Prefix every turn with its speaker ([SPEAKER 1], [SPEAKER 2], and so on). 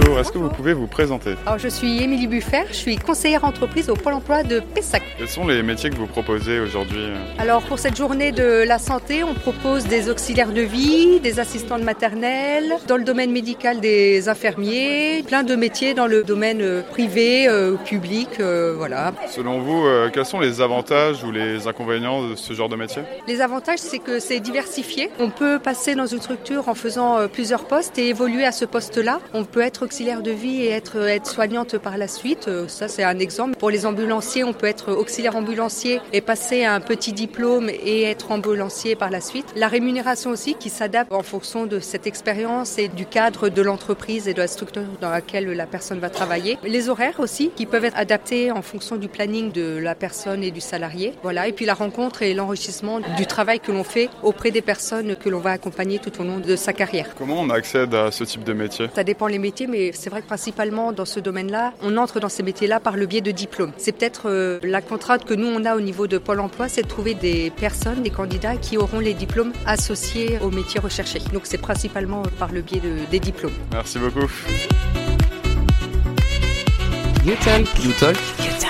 [SPEAKER 1] Bonjour, est-ce que vous pouvez vous présenter?
[SPEAKER 2] Alors, je suis Émilie Buffert, je suis conseillère entreprise au Pôle emploi de Pessac.
[SPEAKER 1] Quels sont les métiers que vous proposez aujourd'hui?
[SPEAKER 2] Alors pour cette journée de la santé, on propose des auxiliaires de vie, des assistants de maternelle, dans le domaine médical des infirmiers, plein de métiers dans le domaine euh, privé, euh, public, euh, voilà.
[SPEAKER 1] Selon vous, quels sont les avantages ou les inconvénients de ce genre de métier?
[SPEAKER 2] Les avantages, c'est que c'est diversifié. On peut passer dans une structure en faisant plusieurs postes et évoluer à ce poste-là. On peut être auxiliaire de vie et être aide-soignante par la suite. Euh, ça, c'est un exemple. Pour les ambulanciers, on peut être auxiliaire ambulancier et passer un petit diplôme et être ambulancier par la suite. La rémunération aussi qui s'adapte en fonction de cette expérience et du cadre de l'entreprise et de la structure dans laquelle la personne va travailler. Les horaires aussi qui peuvent être adaptés en fonction du planning de la personne et du salarié. Voilà. Et puis la rencontre et l'enrichissement du travail que l'on fait auprès des personnes que l'on va accompagner tout au long de sa carrière.
[SPEAKER 1] Comment on accède à ce type de métier?
[SPEAKER 2] Ça dépend les métiers mais c'est vrai que principalement dans ce domaine-là, on entre dans ces métiers-là par le biais de diplômes. C'est peut-être euh, la contrainte que nous, on a au niveau de Pôle emploi, c'est de trouver des personnes, des candidats qui auront les diplômes associés aux métiers recherchés. Donc c'est principalement par le biais des diplômes.
[SPEAKER 1] Merci beaucoup.
[SPEAKER 3] You talk. You talk.